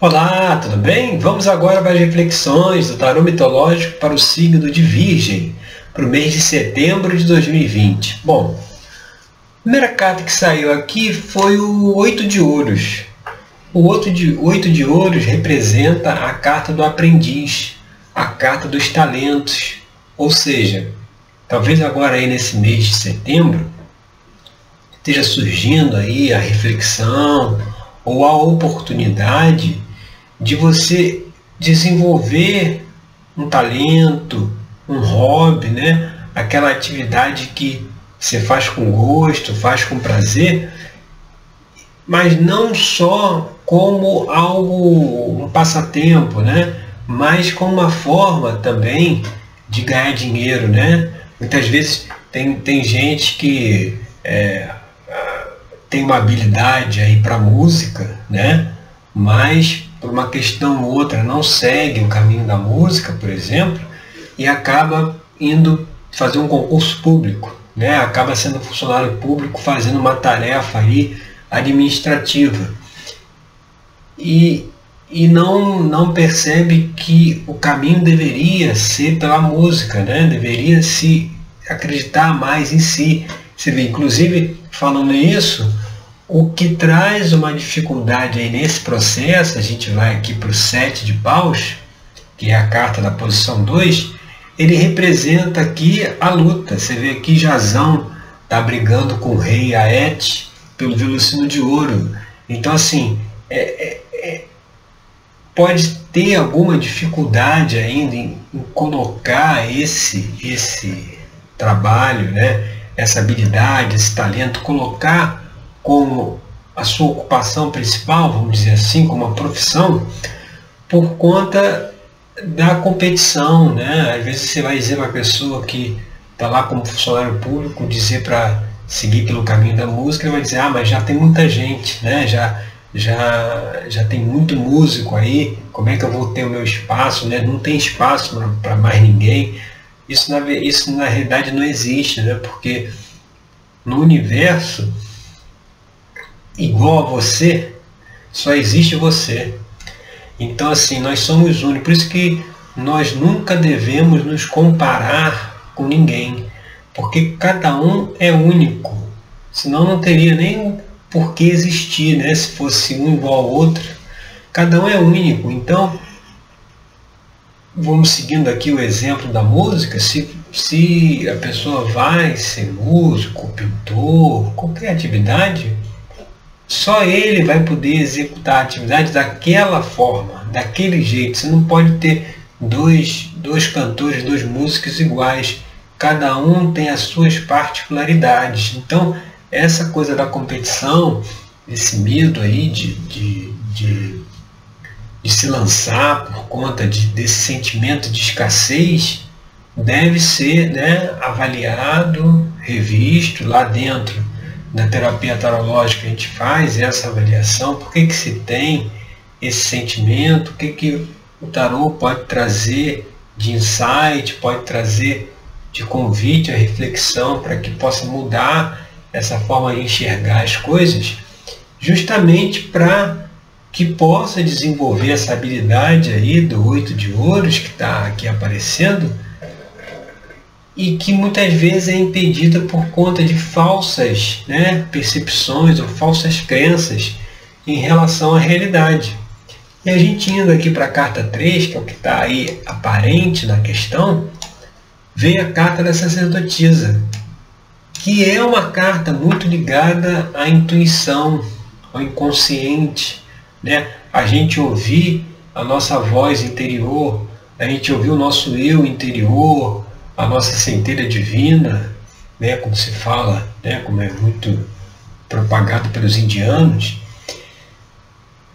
Olá, tudo bem? Vamos agora para as reflexões do tarô mitológico para o signo de Virgem, para o mês de setembro de 2020. Bom, a primeira carta que saiu aqui foi o Oito de Ouros. O Oito de, Oito de Ouros representa a carta do aprendiz, a carta dos talentos. Ou seja, talvez agora aí nesse mês de setembro esteja surgindo aí a reflexão ou a oportunidade de você desenvolver um talento, um hobby, né? aquela atividade que você faz com gosto, faz com prazer, mas não só como algo, um passatempo, né? mas como uma forma também de ganhar dinheiro. Né? Muitas vezes tem, tem gente que é, tem uma habilidade aí para música, né? mas por uma questão ou outra não segue o caminho da música, por exemplo, e acaba indo fazer um concurso público, né? acaba sendo funcionário público fazendo uma tarefa aí administrativa. E, e não, não percebe que o caminho deveria ser pela música, né? deveria se acreditar mais em si. Você vê, inclusive, falando isso, o que traz uma dificuldade aí nesse processo, a gente vai aqui para o 7 de paus, que é a carta da posição 2, ele representa aqui a luta. Você vê aqui Jazão está brigando com o rei Aete pelo velocino de ouro. Então, assim, é, é, é, pode ter alguma dificuldade ainda em, em, colocar esse, esse trabalho, né, essa habilidade, esse talento, colocar como a sua ocupação principal, vamos dizer assim, como uma profissão, por conta da competição. Né? Às vezes você vai dizer para a pessoa que está lá como funcionário público, dizer para seguir pelo caminho da música, ele vai dizer, ah, mas já tem muita gente, né? já, já, já tem muito músico aí, como é que eu vou ter o meu espaço? Né? Não tem espaço para mais ninguém. Isso na, isso na realidade não existe, né? porque no universo igual a você, só existe você. Então, assim, nós somos únicos. Por isso que nós nunca devemos nos comparar com ninguém, porque cada um é único. Senão não teria nem por que existir, né? Se fosse um igual ao outro. Cada um é único. Então, vamos seguindo aqui o exemplo da música. Se, se a pessoa vai ser músico, pintor, qualquer atividade, só ele vai poder executar a atividade daquela forma, daquele jeito. Você não pode ter dois, dois cantores, dois músicos iguais. Cada um tem as suas particularidades. Então, essa coisa da competição, esse medo aí de, de, de, de se lançar por conta de, desse sentimento de escassez, deve ser né, avaliado, revisto. Lá dentro na terapia tarológica a gente faz essa avaliação, por que, que se tem esse sentimento, o que, que o tarô pode trazer de insight, pode trazer de convite à reflexão para que possa mudar essa forma de enxergar as coisas, justamente para que possa desenvolver essa habilidade aí do oito de ouros que está aqui aparecendo, e que muitas vezes é impedida por conta de falsas né, percepções ou falsas crenças em relação à realidade. E a gente indo aqui para a carta 3, que é o que está aí aparente na questão, vem a carta da sacerdotisa, que é uma carta muito ligada à intuição, ao inconsciente, né? a gente ouvir a nossa voz interior, a gente ouvir o nosso eu interior, a nossa centelha divina, né, como se fala, né, como é muito propagado pelos indianos,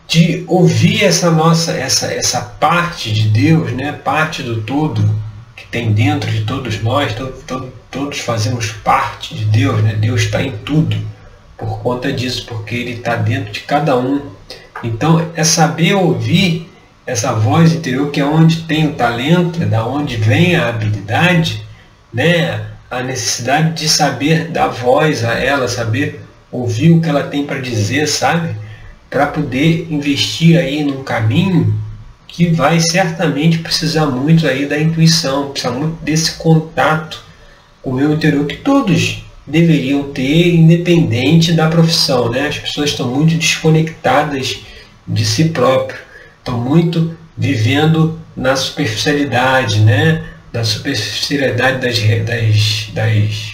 de ouvir essa nossa essa essa parte de Deus, né, parte do todo que tem dentro de todos nós, todo, todo, todos fazemos parte de Deus, né? Deus está em tudo por conta disso, porque Ele está dentro de cada um. Então é saber ouvir essa voz interior que é onde tem o talento, é da onde vem a habilidade, né? a necessidade de saber dar voz a ela, saber ouvir o que ela tem para dizer, sabe? para poder investir aí num caminho que vai certamente precisar muito aí da intuição, precisar muito desse contato com o meu interior que todos deveriam ter, independente da profissão. Né? As pessoas estão muito desconectadas de si próprio, estão muito vivendo na superficialidade, né? na superficialidade das, das, das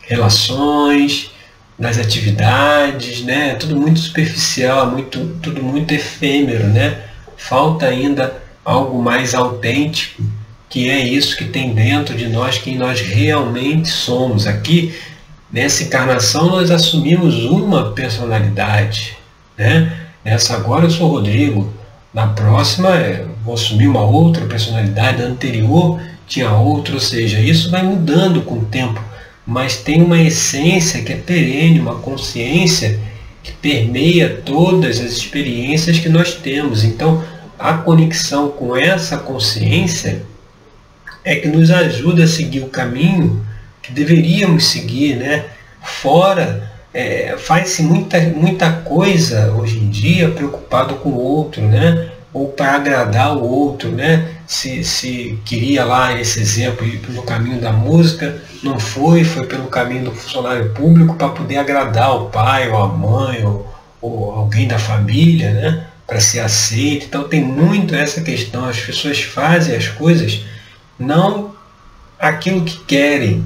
relações, das atividades, né? tudo muito superficial, muito, tudo muito efêmero. Né? Falta ainda algo mais autêntico, que é isso que tem dentro de nós, quem nós realmente somos. Aqui Nessa encarnação nós assumimos uma personalidade. Né? Nessa agora eu sou Rodrigo, na próxima vou assumir uma outra personalidade, na anterior tinha outra, ou seja, isso vai mudando com o tempo, mas tem uma essência que é perene, uma consciência que permeia todas as experiências que nós temos. Então, a conexão com essa consciência é que nos ajuda a seguir o caminho que deveríamos seguir, né? Fora, é, faz-se muita, muita coisa hoje em dia preocupado com o outro, né? Ou para agradar o outro, né? Se, se queria lá esse exemplo ir pelo caminho da música, não foi, foi pelo caminho do funcionário público para poder agradar o pai ou a mãe ou, ou alguém da família, né? Para ser aceito. Então tem muito essa questão. As pessoas fazem as coisas não aquilo que querem,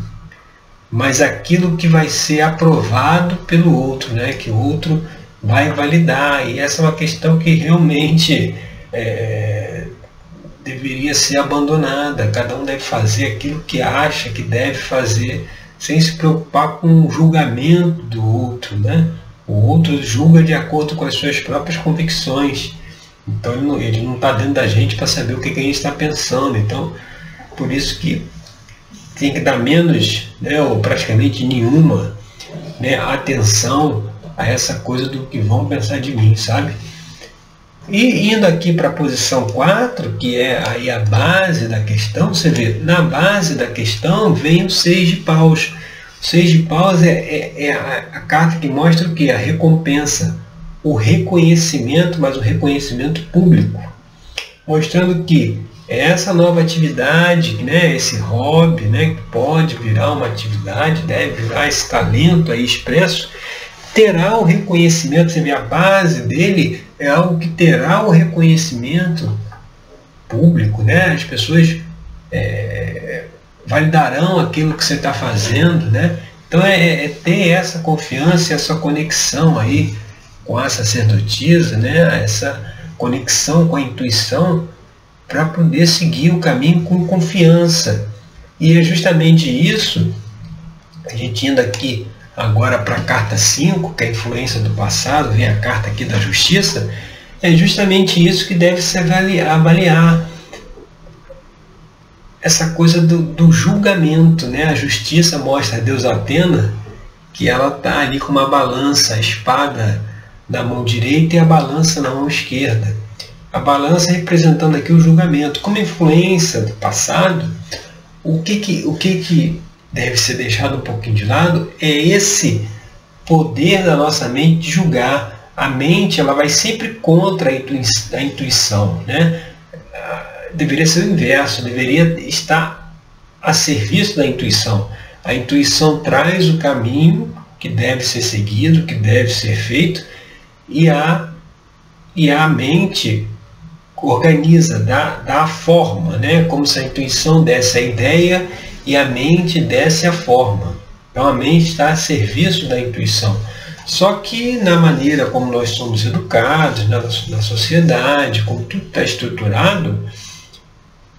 mas aquilo que vai ser aprovado pelo outro, né? que o outro vai validar. E essa é uma questão que realmente é, deveria ser abandonada. Cada um deve fazer aquilo que acha que deve fazer, sem se preocupar com o julgamento do outro. Né? O outro julga de acordo com as suas próprias convicções. Então ele não está dentro da gente para saber o que, que a gente está pensando. Então, por isso que tem que dar menos, né, ou praticamente nenhuma, né, atenção a essa coisa do que vão pensar de mim, sabe? E indo aqui para a posição 4, que é aí a base da questão, você vê, na base da questão vem o seis de paus. Seis de paus é, é, é a, a, carta que mostra o que? A recompensa, o reconhecimento, mas o reconhecimento público. Mostrando que essa nova atividade, né, esse hobby, né, que pode virar uma atividade, deve virar esse talento aí expresso, terá o reconhecimento, você vê, a base dele é algo que terá o reconhecimento público, né? As pessoas é, validarão aquilo que você está fazendo, né? Então é, é, ter essa confiança, essa conexão aí com a sacerdotisa, né? Essa conexão com a intuição para poder seguir o caminho com confiança. E é justamente isso, a gente indo aqui agora para a carta 5, que é a influência do passado, vem a carta aqui da justiça, é justamente isso que deve se avaliar, avaliar essa coisa do, do, julgamento. Né? A justiça mostra a Deus Atena que ela está ali com uma balança, a espada na mão direita e a balança na mão esquerda a balança representando aqui o julgamento. Como influência do passado, o que, que, o que, que deve ser deixado um pouquinho de lado é esse poder da nossa mente de julgar. A mente ela vai sempre contra a intuição. Né? Deveria ser o inverso, deveria estar a serviço da intuição. A intuição traz o caminho que deve ser seguido, que deve ser feito, e a, e a mente organiza, dá, dá a forma, né? como se a intuição desse a ideia e a mente desse a forma. Então a mente está a serviço da intuição. Só que na maneira como nós somos educados, na, na sociedade, como tudo está estruturado,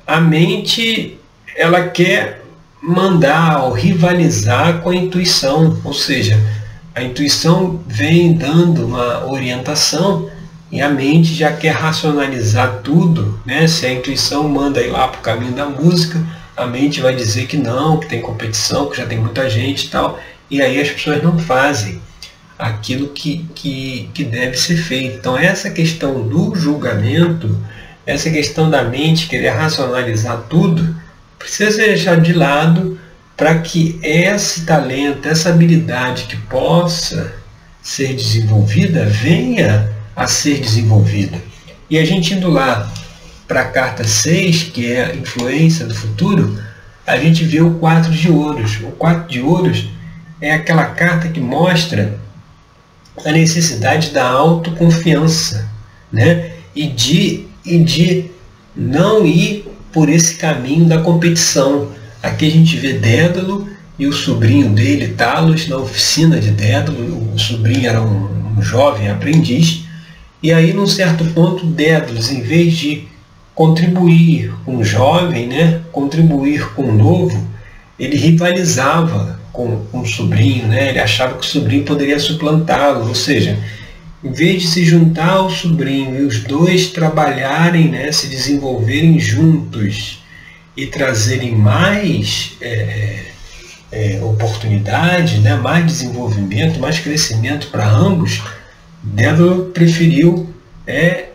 a mente ela quer mandar ou rivalizar com a intuição, ou seja, a intuição vem dando uma orientação e a mente já quer racionalizar tudo, né? Se a intuição manda ir lá para o caminho da música, a mente vai dizer que não, que tem competição, que já tem muita gente e tal. E aí as pessoas não fazem aquilo que, que, que deve ser feito. Então essa questão do julgamento, essa questão da mente querer racionalizar tudo, precisa ser deixado de lado para que esse talento, essa habilidade que possa ser desenvolvida venha a ser desenvolvida. E a gente indo lá para a carta 6, que é a influência do futuro, a gente vê o 4 de ouros. O 4 de ouros é aquela carta que mostra a necessidade da autoconfiança, né? E de, e de não ir por esse caminho da competição. Aqui a gente vê Dédalo e o sobrinho dele, Talos, na oficina de Dédalo. O sobrinho era um, um jovem aprendiz. E aí, num certo ponto, Dédalos, em vez de contribuir com o jovem, né, contribuir com o novo, ele rivalizava com, com o sobrinho, né? ele achava que o sobrinho poderia suplantá-lo, ou seja, em vez de se juntar ao sobrinho e os dois trabalharem, né, se desenvolverem juntos e trazerem mais é, é, é oportunidade, né, mais desenvolvimento, mais crescimento para ambos, Dédalo preferiu é,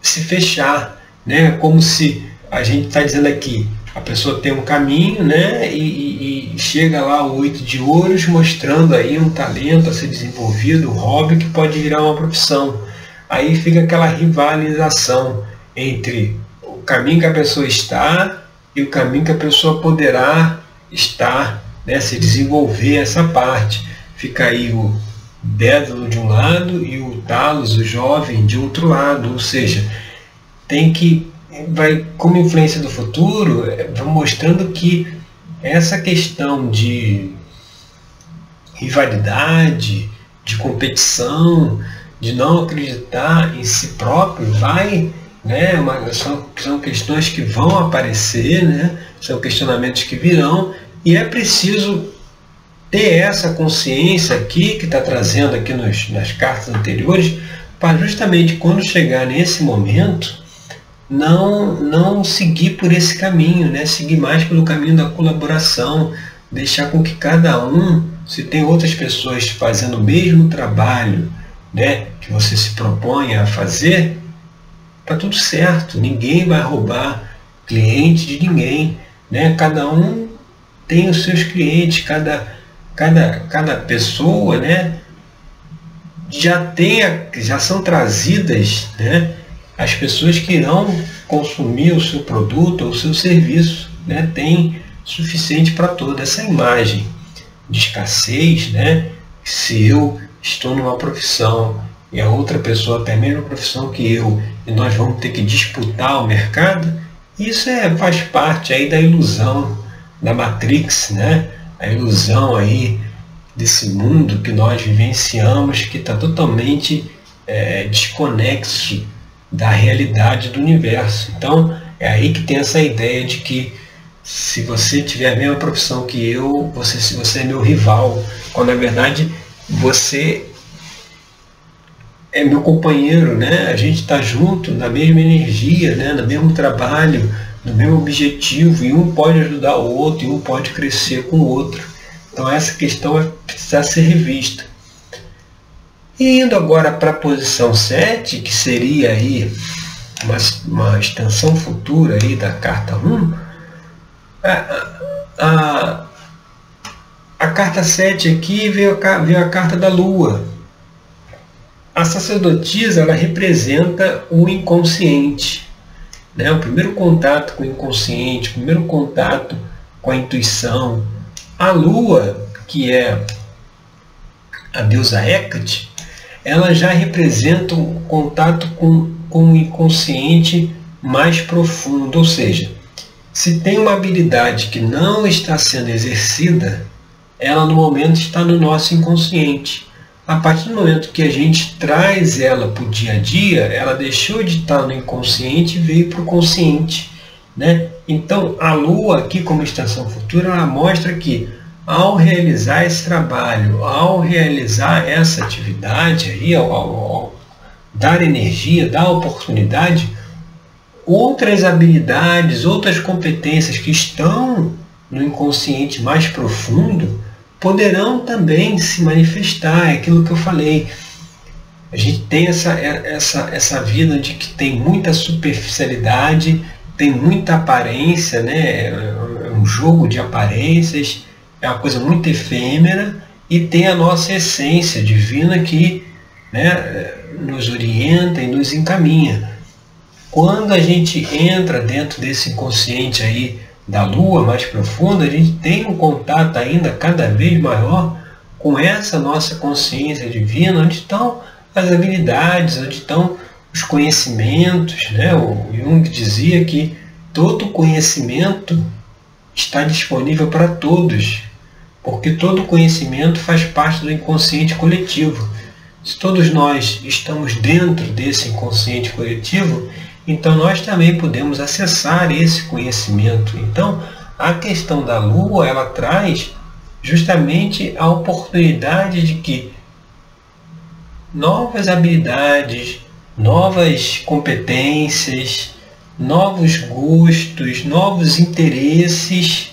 se fechar, né, como se a gente está dizendo aqui, a pessoa tem um caminho, né? E, e, e, chega lá o oito de ouros mostrando aí um talento a ser desenvolvido, um hobby que pode virar uma profissão. Aí fica aquela rivalização entre o caminho que a pessoa está e o caminho que a pessoa poderá estar, né? Se desenvolver essa parte. Fica aí o Dédalo de um lado e o Talos, o jovem, de outro lado. Ou seja, tem que vai como influência do futuro, é, vai mostrando que essa questão de rivalidade, de competição, de não acreditar em si próprio, vai, né, uma, são, são questões que vão aparecer, né, são questionamentos que virão, e é preciso ter essa consciência aqui, que está trazendo aqui nos, nas cartas anteriores, para justamente quando chegar nesse momento, não, não seguir por esse caminho, né? seguir mais pelo caminho da colaboração, deixar com que cada um, se tem outras pessoas fazendo o mesmo trabalho né, que você se propõe a fazer, está tudo certo, ninguém vai roubar cliente de ninguém. Né? Cada um tem os seus clientes, cada, cada, cada pessoa né, já, tem, já são trazidas né, as pessoas que irão consumir o seu produto ou o seu serviço né, tem suficiente para toda essa imagem de escassez, né? Se eu estou numa profissão e a outra pessoa tem a mesma profissão que eu e nós vamos ter que disputar o mercado, isso é, faz parte aí da ilusão da Matrix, né? A ilusão aí desse mundo que nós vivenciamos que está totalmente é, desconexo da realidade do universo. Então, é aí que tem essa ideia de que se você tiver a mesma profissão que eu, você, se você é meu rival, quando na verdade você é meu companheiro, né? A gente está junto na mesma energia, né? no mesmo trabalho, no mesmo objetivo, e um pode ajudar o outro, e um pode crescer com o outro. Então essa questão vai precisar ser revista. E indo agora para a posição 7, que seria aí uma, uma extensão futura aí da carta 1, a, a, a carta 7 aqui veio a, veio a carta da Lua. A sacerdotisa ela representa o inconsciente. Né? O primeiro contato com o inconsciente, o primeiro contato com a intuição. A Lua, que é a deusa Hecate, ela já representa um contato com, com o inconsciente mais profundo, ou seja, se tem uma habilidade que não está sendo exercida, ela no momento está no nosso inconsciente. A partir do momento que a gente traz ela para o dia a dia, ela deixou de estar no inconsciente e veio para o consciente. Né? Então, a Lua aqui como estação futura, ela mostra que ao realizar esse trabalho, ao realizar essa atividade aí, ao, ao, ao dar energia, dar oportunidade, outras habilidades, outras competências que estão no inconsciente mais profundo poderão também se manifestar, é aquilo que eu falei. A gente tem essa, essa, essa vida de que tem muita superficialidade, tem muita aparência, né? é um jogo de aparências, é uma coisa muito efêmera e tem a nossa essência divina que né, nos orienta e nos encaminha. Quando a gente entra dentro desse inconsciente aí da lua mais profunda, a gente tem um contato ainda cada vez maior com essa nossa consciência divina, onde estão as habilidades, onde estão os conhecimentos. Né? O Jung dizia que todo conhecimento está disponível para todos, porque todo conhecimento faz parte do inconsciente coletivo. Se todos nós estamos dentro desse inconsciente coletivo, então nós também podemos acessar esse conhecimento. Então, a questão da lua, ela traz justamente a oportunidade de que novas habilidades, novas competências, novos gostos, novos interesses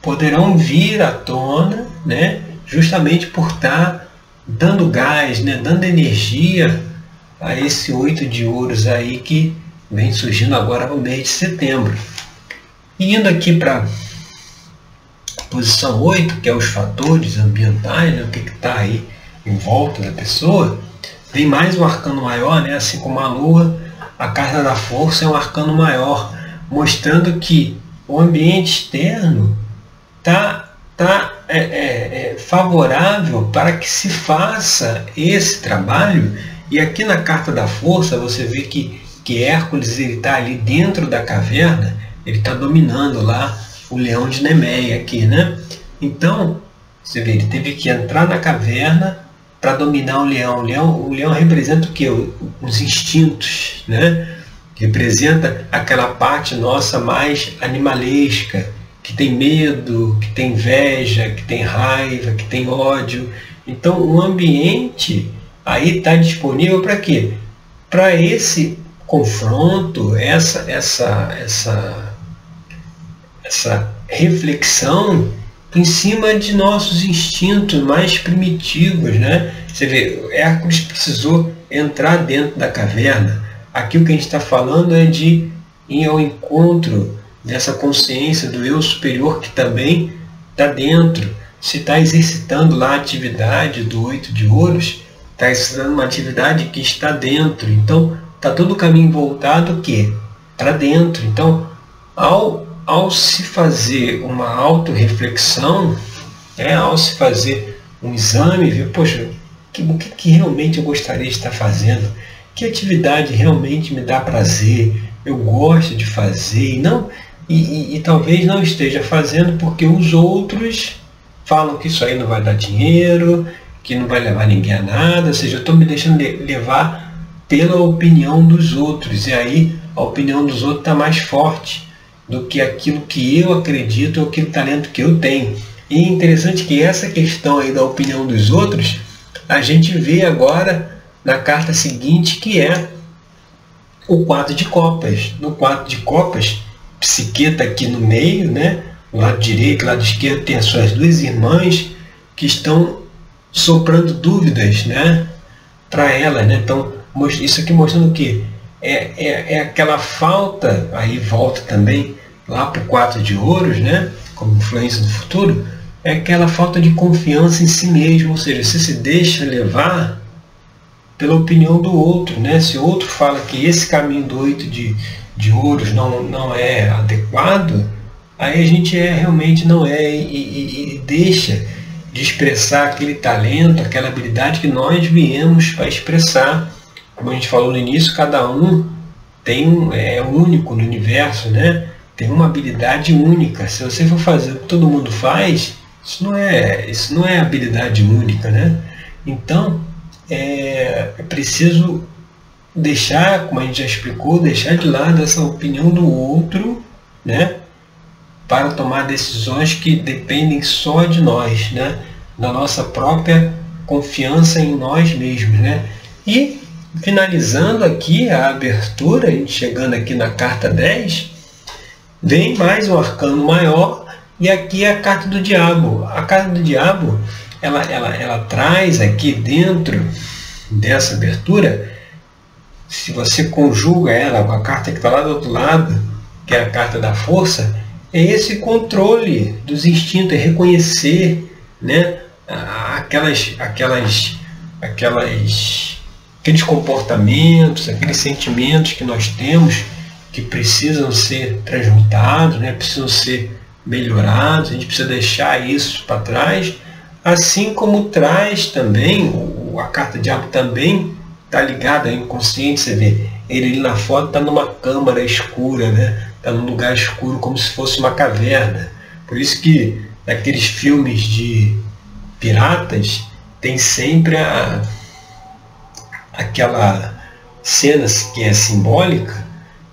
poderão vir à tona, né? justamente por estar dando gás, né? dando energia a esse oito de ouros aí que vem surgindo agora no mês de setembro. E indo aqui para posição 8, que é os fatores ambientais, né, o que está aí em volta da pessoa, vem mais um arcano maior, né, assim como a Lua, a carta da força é um arcano maior, mostrando que o ambiente externo está tá, é, é, é favorável para que se faça esse trabalho. E aqui na carta da força você vê que que Hércules está ali dentro da caverna, ele está dominando lá o leão de Nemeia aqui, né? Então, você vê, ele teve que entrar na caverna para dominar o leão. O leão, o leão representa o que? Os instintos, né? Representa aquela parte nossa mais animalesca, que tem medo, que tem inveja, que tem raiva, que tem ódio. Então, o ambiente aí está disponível para quê? Para esse confronto, essa, essa, essa, essa reflexão em cima de nossos instintos mais primitivos. Né? Você vê, Hércules precisou entrar dentro da caverna. Aqui o que a gente está falando é de ir ao encontro dessa consciência do eu superior que também está dentro. Se está exercitando lá a atividade do oito de ouros, está exercitando uma atividade que está dentro. Então, está todo o caminho voltado que para dentro. Então, ao, ao se fazer uma autorreflexão, né, ao se fazer um exame, ver, poxa, que, o que, que realmente eu gostaria de estar fazendo? Que atividade realmente me dá prazer? Eu gosto de fazer e não e, e, e talvez não esteja fazendo porque os outros falam que isso aí não vai dar dinheiro, que não vai levar ninguém a nada, ou seja, eu estou me deixando levar pela opinião dos outros. E aí a opinião dos outros está mais forte do que aquilo que eu acredito ou aquele talento que eu tenho. E é interessante que essa questão aí da opinião dos outros, a gente vê agora na carta seguinte, que é o quadro de copas. No quadro de copas, Psiqueta aqui no meio, né? O lado direito, lado esquerdo tem as suas duas irmãs que estão soprando dúvidas, né? Para ela, né? Então, isso aqui mostrando que? É, é, é aquela falta, aí volta também lá para o 4 de ouros, né? como influência do futuro, é aquela falta de confiança em si mesmo, ou seja, você se deixa levar pela opinião do outro. Né? Se o outro fala que esse caminho do 8 de, de ouros não, não é adequado, aí a gente é, realmente não é e, e, e deixa de expressar aquele talento, aquela habilidade que nós viemos para expressar como a gente falou no início, cada um tem um, é único no universo, né? Tem uma habilidade única. Se você for fazer o que todo mundo faz, isso não é, isso não é habilidade única, né? Então, é, é preciso deixar, como a gente já explicou, deixar de lado essa opinião do outro, né? Para tomar decisões que dependem só de nós, né? Da nossa própria confiança em nós mesmos, né? E finalizando aqui a abertura, chegando aqui na carta 10, vem mais um arcano maior e aqui a carta do diabo. A carta do diabo, ela, ela, ela traz aqui dentro dessa abertura, se você conjuga ela com a carta que está lá do outro lado, que é a carta da força, é esse controle dos instintos, é reconhecer né, aquelas, aquelas, aquelas aqueles comportamentos, aqueles sentimentos que nós temos que precisam ser transmutados, né? precisam ser melhorados, a gente precisa deixar isso para trás, assim como traz também, a carta diabo também está ligada ao inconsciente, você vê, ele na foto está numa câmara escura, né? Está num lugar escuro como se fosse uma caverna. Por isso que naqueles filmes de piratas tem sempre a, aquela cena que é simbólica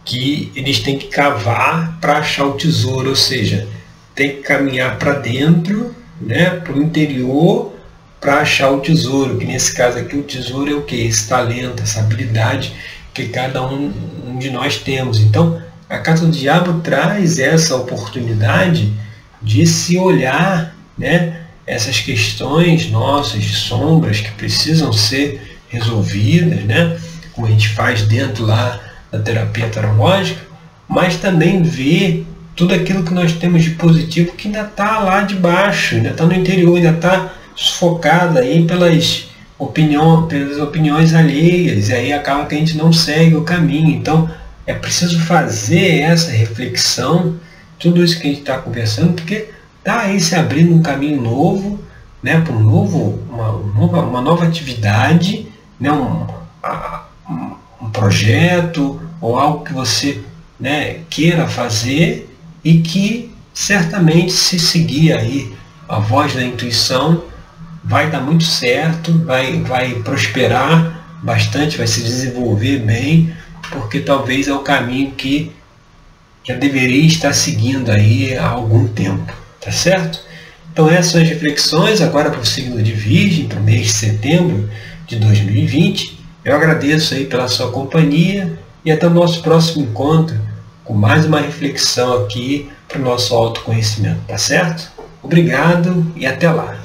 que eles têm que cavar para achar o tesouro, ou seja, tem que caminhar para dentro, né, para o interior, para achar o tesouro, que nesse caso aqui o tesouro é o que? Esse talento, essa habilidade que cada um, de nós temos. Então, a carta do diabo traz essa oportunidade de se olhar né, essas questões nossas de sombras que precisam ser resolvidas, né, como a gente faz dentro lá da terapia tarológica, mas também ver tudo aquilo que nós temos de positivo que ainda está lá de baixo, ainda está no interior, ainda está sufocado aí pelas, opinião, pelas opiniões alheias, e aí acaba que a gente não segue o caminho. Então é preciso fazer essa reflexão, tudo isso que a gente está conversando, porque está aí se abrindo um caminho novo, né, para um novo, uma, uma, uma nova atividade, né, um, um projeto ou algo que você né, queira fazer e que certamente se seguir aí a voz da intuição vai dar muito certo, vai, vai prosperar bastante, vai se desenvolver bem, porque talvez é o caminho que já deveria estar seguindo aí há algum tempo, tá certo? Então essas são as reflexões agora para o signo de Virgem, para o mês de setembro de 2020. Eu agradeço aí pela sua companhia e até o nosso próximo encontro com mais uma reflexão aqui para o nosso autoconhecimento, tá certo? Obrigado e até lá!